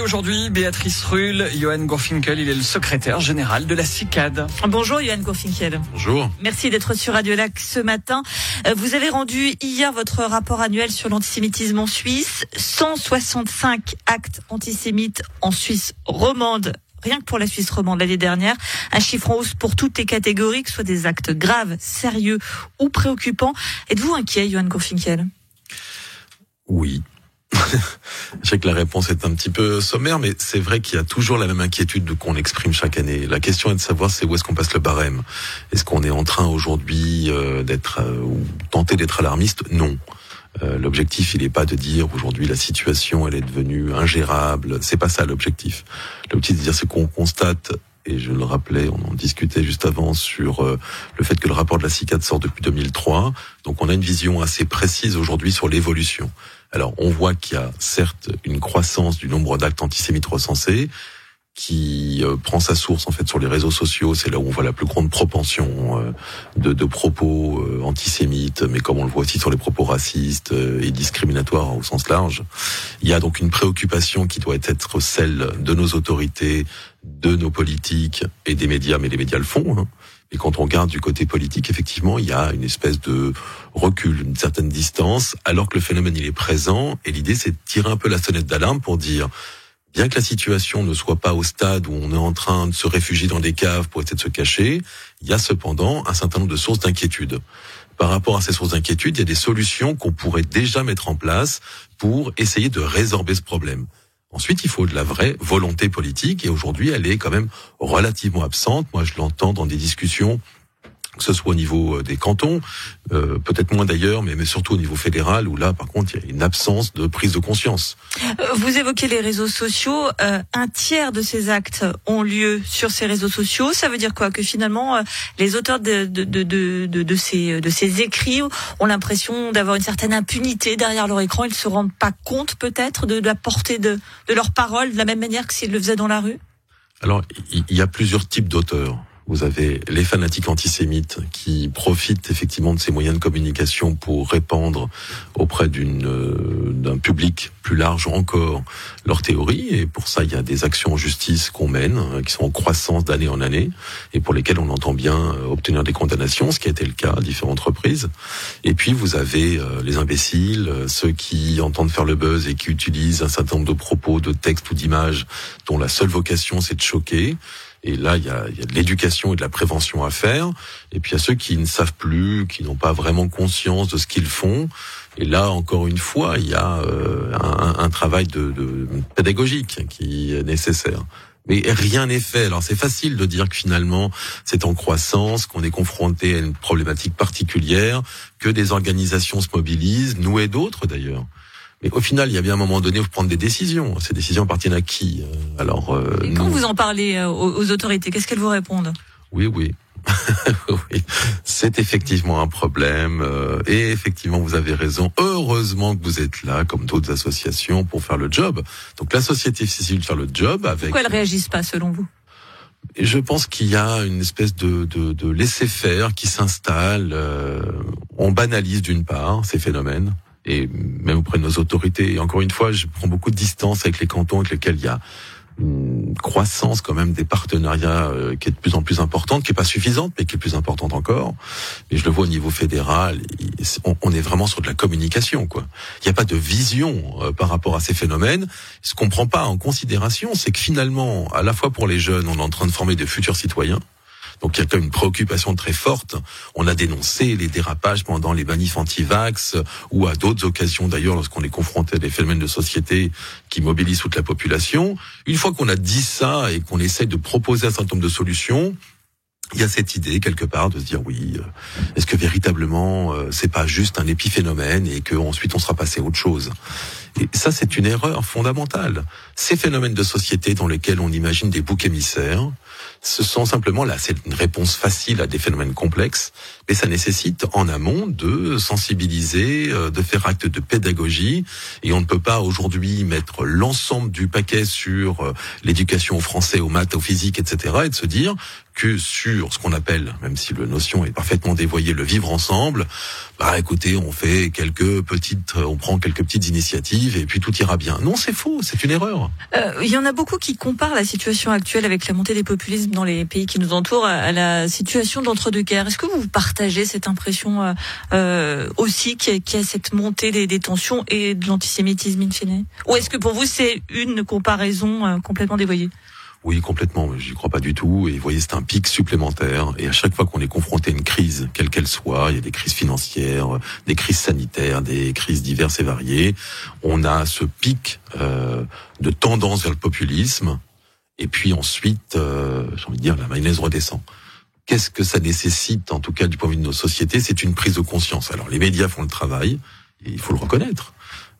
aujourd'hui Béatrice Rull, Johan Gorfinkel, il est le secrétaire général de la CICAD. Bonjour Johan Gorfinkel. Bonjour. Merci d'être sur Radio Lac ce matin. Euh, vous avez rendu hier votre rapport annuel sur l'antisémitisme en Suisse. 165 actes antisémites en Suisse romande rien que pour la Suisse romande l'année dernière, un chiffre en hausse pour toutes les catégories, que ce soit des actes graves, sérieux ou préoccupants. Êtes-vous inquiet, Johan Gorfinkel Oui. Je sais que la réponse est un petit peu sommaire, mais c'est vrai qu'il y a toujours la même inquiétude qu'on exprime chaque année. La question est de savoir c'est où est-ce qu'on passe le barème? Est-ce qu'on est en train aujourd'hui euh, d'être euh, ou tenter d'être alarmiste? Non. Euh, l'objectif, il n'est pas de dire aujourd'hui la situation elle est devenue ingérable. C'est pas ça l'objectif. L'objectif, c'est de dire ce qu'on constate et je le rappelais, on en discutait juste avant sur euh, le fait que le rapport de la CICAD sort depuis 2003. Donc on a une vision assez précise aujourd'hui sur l'évolution. Alors on voit qu'il y a certes une croissance du nombre d'actes antisémites recensés, qui euh, prend sa source en fait sur les réseaux sociaux. C'est là où on voit la plus grande propension euh, de, de, propos euh, antisémites, mais comme on le voit aussi sur les propos racistes et discriminatoires au sens large. Il y a donc une préoccupation qui doit être celle de nos autorités, de nos politiques et des médias, mais les médias le font. Hein. Et quand on regarde du côté politique, effectivement, il y a une espèce de recul, une certaine distance, alors que le phénomène il est présent. Et l'idée, c'est de tirer un peu la sonnette d'alarme pour dire bien que la situation ne soit pas au stade où on est en train de se réfugier dans des caves pour essayer de se cacher, il y a cependant un certain nombre de sources d'inquiétude. Par rapport à ces sources d'inquiétude, il y a des solutions qu'on pourrait déjà mettre en place pour essayer de résorber ce problème. Ensuite, il faut de la vraie volonté politique et aujourd'hui, elle est quand même relativement absente. Moi, je l'entends dans des discussions que ce soit au niveau euh, des cantons, euh, peut-être moins d'ailleurs, mais, mais surtout au niveau fédéral, où là, par contre, il y a une absence de prise de conscience. Euh, vous évoquez les réseaux sociaux. Euh, un tiers de ces actes ont lieu sur ces réseaux sociaux. Ça veut dire quoi? Que finalement, euh, les auteurs de, de, de, de, de, ces, de ces écrits ont l'impression d'avoir une certaine impunité derrière leur écran. Ils se rendent pas compte peut-être de, de la portée de, de leurs paroles de la même manière que s'ils le faisaient dans la rue? Alors, il y a plusieurs types d'auteurs. Vous avez les fanatiques antisémites qui profitent effectivement de ces moyens de communication pour répandre auprès euh, d'un public plus large encore leur théorie. Et pour ça, il y a des actions en justice qu'on mène, euh, qui sont en croissance d'année en année, et pour lesquelles on entend bien euh, obtenir des condamnations, ce qui a été le cas à différentes reprises. Et puis vous avez les imbéciles, ceux qui entendent faire le buzz et qui utilisent un certain nombre de propos, de textes ou d'images dont la seule vocation c'est de choquer. Et là, il y a, y a, de l'éducation et de la prévention à faire. Et puis il y a ceux qui ne savent plus, qui n'ont pas vraiment conscience de ce qu'ils font. Et là, encore une fois, il y a euh, un, un, travail de, de pédagogique qui est nécessaire. Mais rien n'est fait. Alors c'est facile de dire que finalement c'est en croissance, qu'on est confronté à une problématique particulière, que des organisations se mobilisent, nous et d'autres d'ailleurs. Mais au final, il y a bien un moment donné où prendre des décisions. Ces décisions appartiennent à qui euh, Alors, euh, Et quand vous en parlez euh, aux, autorités, qu'est-ce qu'elles vous répondent? Oui, oui. oui, c'est effectivement un problème et effectivement vous avez raison. Heureusement que vous êtes là, comme d'autres associations, pour faire le job. Donc la société civile faire le job avec. Pourquoi elles réagissent pas selon vous? Et je pense qu'il y a une espèce de, de, de laisser-faire qui s'installe. on banalise d'une part ces phénomènes et même auprès de nos autorités. Et encore une fois, je prends beaucoup de distance avec les cantons avec lesquels il y a une croissance quand même des partenariats euh, qui est de plus en plus importante, qui est pas suffisante, mais qui est plus importante encore. Mais je le vois au niveau fédéral, on, est vraiment sur de la communication, quoi. Il n'y a pas de vision euh, par rapport à ces phénomènes. Ce qu'on prend pas en considération, c'est que finalement, à la fois pour les jeunes, on est en train de former de futurs citoyens, donc il y a quand même une préoccupation très forte. On a dénoncé les dérapages pendant les manifs anti-vax ou à d'autres occasions d'ailleurs lorsqu'on est confronté à des phénomènes de société qui mobilisent toute la population. Une fois qu'on a dit ça et qu'on essaie de proposer un certain nombre de solutions, il y a cette idée quelque part de se dire oui, euh, est-ce que véritablement euh, c'est pas juste un épiphénomène et que ensuite on sera passé à autre chose? Et ça c'est une erreur fondamentale. Ces phénomènes de société dans lesquels on imagine des boucs émissaires, Ce sont simplement là, c'est une réponse facile à des phénomènes complexes, mais ça nécessite en amont de sensibiliser, euh, de faire acte de pédagogie, et on ne peut pas aujourd'hui mettre l'ensemble du paquet sur euh, l'éducation au français, aux maths, au physique, etc., et de se dire que sur ce qu'on appelle, même si la notion est parfaitement dévoyée, le vivre ensemble, bah écoutez, on fait quelques petites, on prend quelques petites initiatives et puis tout ira bien. Non, c'est faux, c'est une erreur. Euh, il y en a beaucoup qui comparent la situation actuelle avec la montée des populismes dans les pays qui nous entourent à la situation de l'entre-deux-guerres. Est-ce que vous partagez cette impression euh, euh aussi qu'il y, a cette montée des, des, tensions et de l'antisémitisme in fine? Ou est-ce que pour vous c'est une comparaison euh, complètement dévoyée? Oui, complètement. J'y crois pas du tout. Et vous voyez, c'est un pic supplémentaire. Et à chaque fois qu'on est confronté à une crise, quelle qu'elle soit, il y a des crises financières, des crises sanitaires, des crises diverses et variées, on a ce pic euh, de tendance vers le populisme. Et puis ensuite, euh, j'ai envie de dire, la mayonnaise redescend. Qu'est-ce que ça nécessite, en tout cas du point de vue de nos sociétés? C'est une prise de conscience. Alors les médias font le travail, il faut le reconnaître.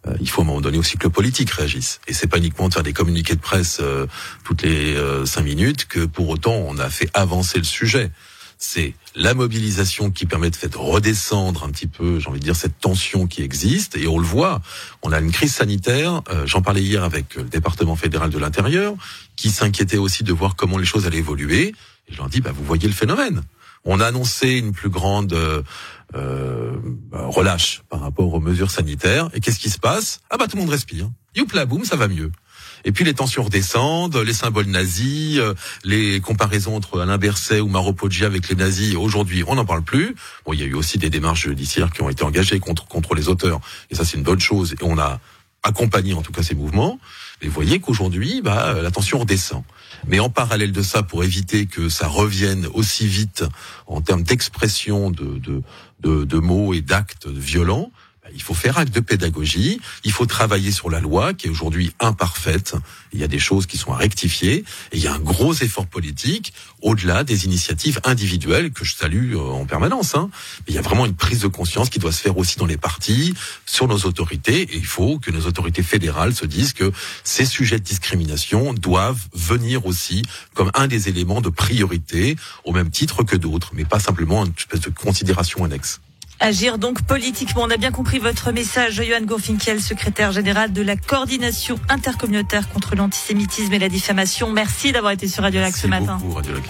Euh, il faut à un moment donné aussi que le politique réagisse. Et c'est pas uniquement de faire des communiqués de presse euh, toutes les euh, cinq minutes que pour autant on a fait avancer le sujet. C'est la mobilisation qui permet de faire redescendre un petit peu, j'ai envie de dire, cette tension qui existe. Et on le voit, on a une crise sanitaire. J'en parlais hier avec le département fédéral de l'intérieur, qui s'inquiétait aussi de voir comment les choses allaient évoluer. Et je leur dis, bah, vous voyez le phénomène. On a annoncé une plus grande euh, bah, relâche par rapport aux mesures sanitaires. Et qu'est-ce qui se passe? Ah bah tout le monde respire. Youpla boum, ça va mieux. Et puis les tensions redescendent, les symboles nazis, euh, les comparaisons entre Alain Berset ou Maro Poggi avec les nazis. Aujourd'hui, on n'en parle plus. Bon, il y a eu aussi des démarches judiciaires qui ont été engagées contre contre les auteurs, et ça c'est une bonne chose. Et on a accompagné en tout cas ces mouvements. Mais vous voyez qu'aujourd'hui, bah, la tension redescend. Mais en parallèle de ça, pour éviter que ça revienne aussi vite en termes d'expression de, de, de, de mots et d'actes violents, il faut faire acte de pédagogie, il faut travailler sur la loi qui est aujourd'hui imparfaite, il y a des choses qui sont à rectifier, il y a un gros effort politique au-delà des initiatives individuelles que je salue euh, en permanence. Hein. il y a vraiment une prise de conscience qui doit se faire aussi dans les partis, sur nos autorités, et il faut que nos autorités fédérales se disent que ces sujets de discrimination doivent venir aussi comme un des éléments de priorité, au même titre que d'autres, mais pas simplement une espèce de considération annexe. Agir donc politiquement. On a bien compris votre message, Johan Gourfinkel, secrétaire général de la coordination intercommunautaire contre l'antisémitisme et la diffamation. Merci d'avoir été sur Radio Lac ce matin. Radio Lac.